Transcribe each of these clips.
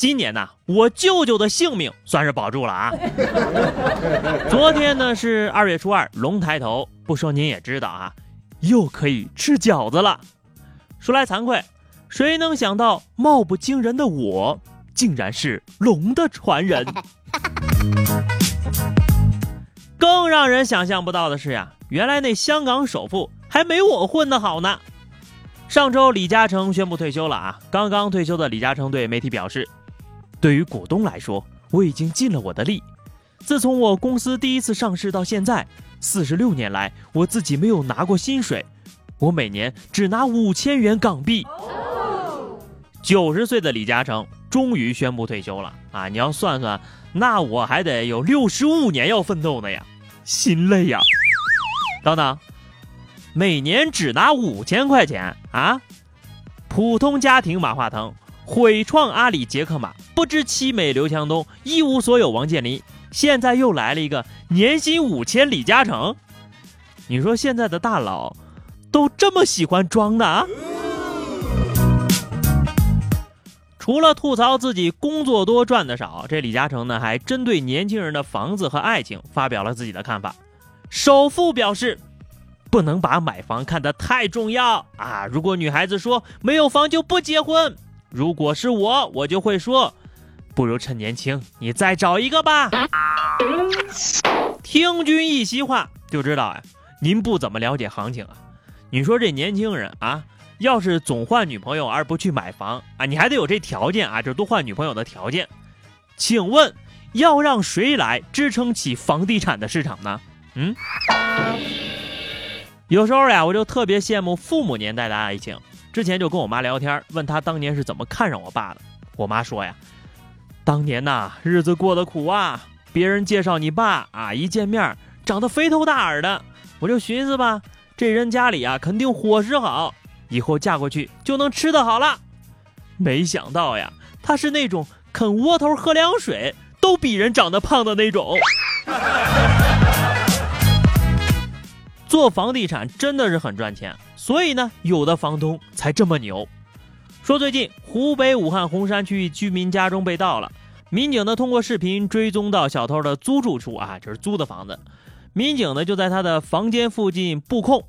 今年呢，我舅舅的性命算是保住了啊。昨天呢是二月初二，龙抬头，不说您也知道啊，又可以吃饺子了。说来惭愧，谁能想到貌不惊人的我，竟然是龙的传人？更让人想象不到的是呀，原来那香港首富还没我混得好呢。上周李嘉诚宣布退休了啊，刚刚退休的李嘉诚对媒体表示。对于股东来说，我已经尽了我的力。自从我公司第一次上市到现在，四十六年来，我自己没有拿过薪水，我每年只拿五千元港币。九十岁的李嘉诚终于宣布退休了啊！你要算算，那我还得有六十五年要奋斗呢呀，心累呀！等等，每年只拿五千块钱啊？普通家庭马化腾。毁创阿里杰克马，不知凄美刘强东，一无所有王健林，现在又来了一个年薪五千李嘉诚。你说现在的大佬都这么喜欢装的啊？除了吐槽自己工作多赚的少，这李嘉诚呢还针对年轻人的房子和爱情发表了自己的看法。首富表示，不能把买房看得太重要啊！如果女孩子说没有房就不结婚。如果是我，我就会说，不如趁年轻，你再找一个吧。听君一席话，就知道啊，您不怎么了解行情啊。你说这年轻人啊，要是总换女朋友而不去买房啊，你还得有这条件啊，就是多换女朋友的条件。请问要让谁来支撑起房地产的市场呢？嗯，有时候呀，我就特别羡慕父母年代的爱情。之前就跟我妈聊天，问她当年是怎么看上我爸的。我妈说呀，当年呐日子过得苦啊，别人介绍你爸啊，一见面长得肥头大耳的，我就寻思吧，这人家里啊肯定伙食好，以后嫁过去就能吃得好了。没想到呀，他是那种啃窝头喝凉水都比人长得胖的那种。做房地产真的是很赚钱。所以呢，有的房东才这么牛。说最近湖北武汉洪山区居民家中被盗了，民警呢通过视频追踪到小偷的租住处啊，就是租的房子。民警呢就在他的房间附近布控，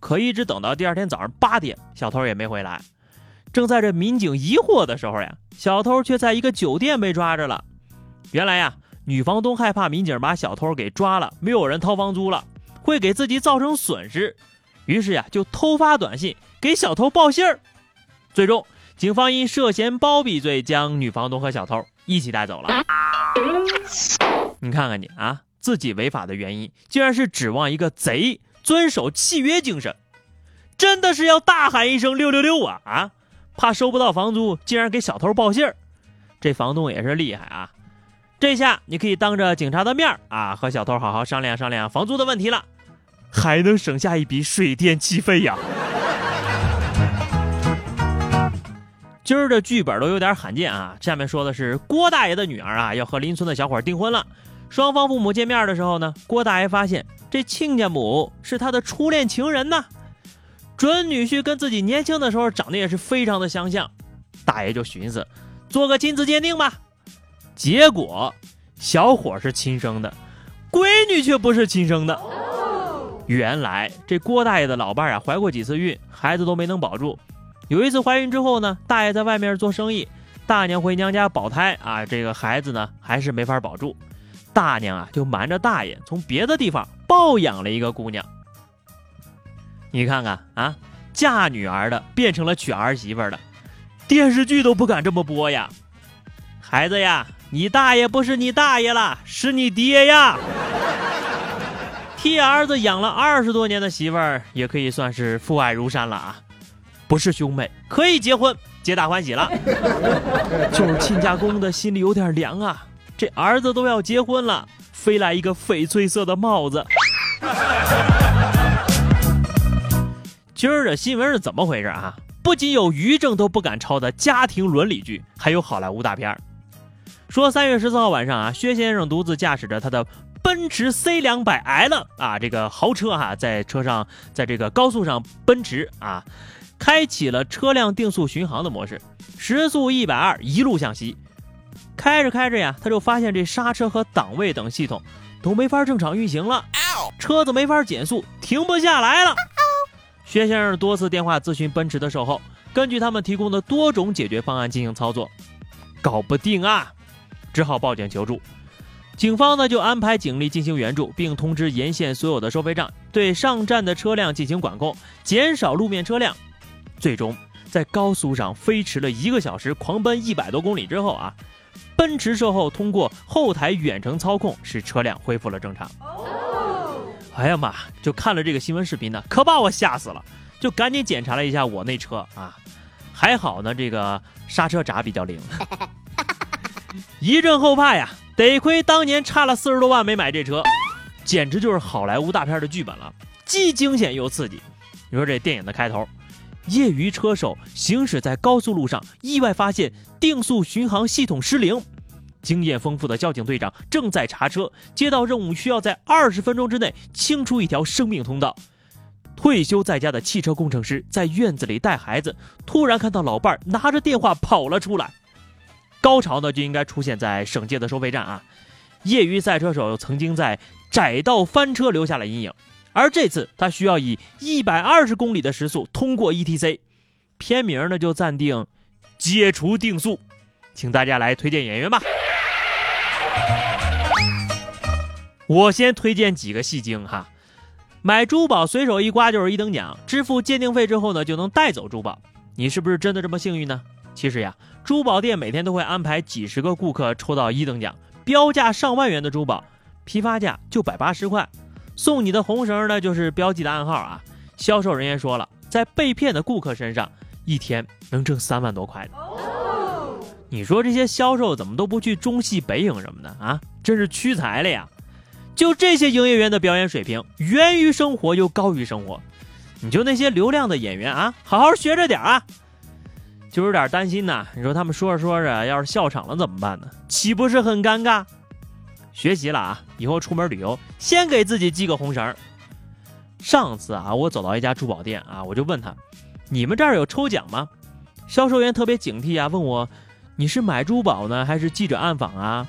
可一直等到第二天早上八点，小偷也没回来。正在这民警疑惑的时候呀，小偷却在一个酒店被抓着了。原来呀，女房东害怕民警把小偷给抓了，没有人掏房租了，会给自己造成损失。于是呀，就偷发短信给小偷报信儿。最终，警方因涉嫌包庇罪将女房东和小偷一起带走了。你看看你啊，自己违法的原因竟然是指望一个贼遵守契约精神，真的是要大喊一声六六六啊啊！怕收不到房租，竟然给小偷报信儿，这房东也是厉害啊！这下你可以当着警察的面啊，和小偷好好商量商量房租的问题了。还能省下一笔水电气费呀！今儿的剧本都有点罕见啊。下面说的是郭大爷的女儿啊，要和邻村的小伙订婚了。双方父母见面的时候呢，郭大爷发现这亲家母是他的初恋情人呐。准女婿跟自己年轻的时候长得也是非常的相像，大爷就寻思做个亲子鉴定吧。结果小伙是亲生的，闺女却不是亲生的。原来这郭大爷的老伴儿啊，怀过几次孕，孩子都没能保住。有一次怀孕之后呢，大爷在外面做生意，大娘回娘家保胎啊，这个孩子呢还是没法保住。大娘啊就瞒着大爷从别的地方抱养了一个姑娘。你看看啊，嫁女儿的变成了娶儿媳妇的，电视剧都不敢这么播呀。孩子呀，你大爷不是你大爷了，是你爹呀。替儿子养了二十多年的媳妇儿，也可以算是父爱如山了啊！不是兄妹可以结婚，皆大欢喜了。就是亲家公的心里有点凉啊，这儿子都要结婚了，飞来一个翡翠色的帽子。今儿的新闻是怎么回事啊？不仅有于正都不敢抄的家庭伦理剧，还有好莱坞大片儿。说三月十四号晚上啊，薛先生独自驾驶着他的奔驰 C 两百 L 啊，这个豪车哈，在车上，在这个高速上奔驰啊，开启了车辆定速巡航的模式，时速一百二，一路向西。开着开着呀，他就发现这刹车和档位等系统都没法正常运行了，车子没法减速，停不下来了。薛先生多次电话咨询奔驰的售后，根据他们提供的多种解决方案进行操作，搞不定啊，只好报警求助。警方呢就安排警力进行援助，并通知沿线所有的收费站对上站的车辆进行管控，减少路面车辆。最终在高速上飞驰了一个小时，狂奔一百多公里之后啊，奔驰售后通过后台远程操控使车辆恢复了正常。哎呀妈！就看了这个新闻视频呢，可把我吓死了，就赶紧检查了一下我那车啊，还好呢，这个刹车闸比较灵。一阵后怕呀，得亏当年差了四十多万没买这车，简直就是好莱坞大片的剧本了，既惊险又刺激。你说这电影的开头，业余车手行驶在高速路上，意外发现定速巡航系统失灵。经验丰富的交警队长正在查车，接到任务需要在二十分钟之内清出一条生命通道。退休在家的汽车工程师在院子里带孩子，突然看到老伴儿拿着电话跑了出来。高潮呢就应该出现在省界的收费站啊！业余赛车手曾经在窄道翻车留下了阴影，而这次他需要以一百二十公里的时速通过 ETC，片名呢就暂定“解除定速”，请大家来推荐演员吧。我先推荐几个戏精哈，买珠宝随手一刮就是一等奖，支付鉴定费之后呢就能带走珠宝，你是不是真的这么幸运呢？其实呀，珠宝店每天都会安排几十个顾客抽到一等奖，标价上万元的珠宝，批发价就百八十块，送你的红绳呢就是标记的暗号啊。销售人员说了，在被骗的顾客身上一天能挣三万多块的，你说这些销售怎么都不去中戏北影什么的啊？真是屈才了呀！就这些营业员的表演水平，源于生活又高于生活。你就那些流量的演员啊，好好学着点啊！就有点担心呐。你说他们说着说着，要是笑场了怎么办呢？岂不是很尴尬？学习了啊，以后出门旅游先给自己系个红绳。上次啊，我走到一家珠宝店啊，我就问他：“你们这儿有抽奖吗？”销售员特别警惕啊，问我：“你是买珠宝呢，还是记者暗访啊？”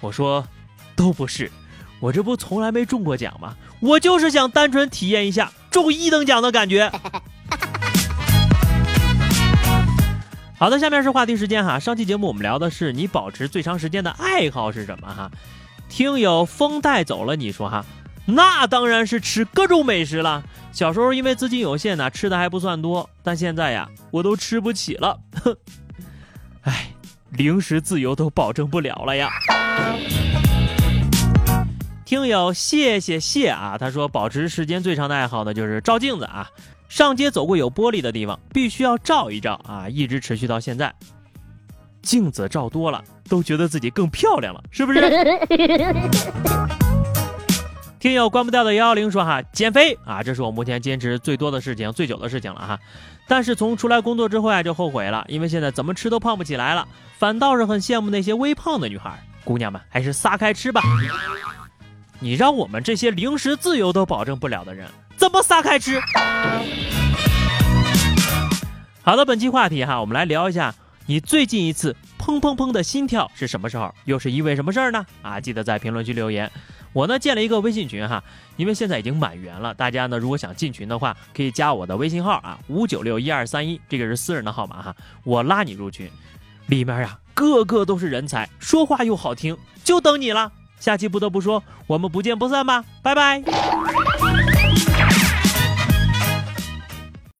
我说：“都不是。”我这不从来没中过奖吗？我就是想单纯体验一下中一等奖的感觉。好的，下面是话题时间哈。上期节目我们聊的是你保持最长时间的爱好是什么哈？听友风带走了你说哈，那当然是吃各种美食了。小时候因为资金有限呢，吃的还不算多，但现在呀，我都吃不起了。哼，哎，零食自由都保证不了了呀。听友谢谢谢啊，他说保持时间最长的爱好呢就是照镜子啊，上街走过有玻璃的地方必须要照一照啊，一直持续到现在。镜子照多了都觉得自己更漂亮了，是不是？听友关不掉的幺幺零说哈，减肥啊，这是我目前坚持最多的事情、最久的事情了哈。但是从出来工作之后啊，就后悔了，因为现在怎么吃都胖不起来了，反倒是很羡慕那些微胖的女孩，姑娘们还是撒开吃吧。你让我们这些零食自由都保证不了的人，怎么撒开吃？好的，本期话题哈，我们来聊一下你最近一次砰砰砰的心跳是什么时候，又是因为什么事儿呢？啊，记得在评论区留言。我呢建了一个微信群哈，因为现在已经满员了，大家呢如果想进群的话，可以加我的微信号啊，五九六一二三一，这个是私人的号码哈，我拉你入群，里面呀个个都是人才，说话又好听，就等你了。下期不得不说，我们不见不散吧，拜拜。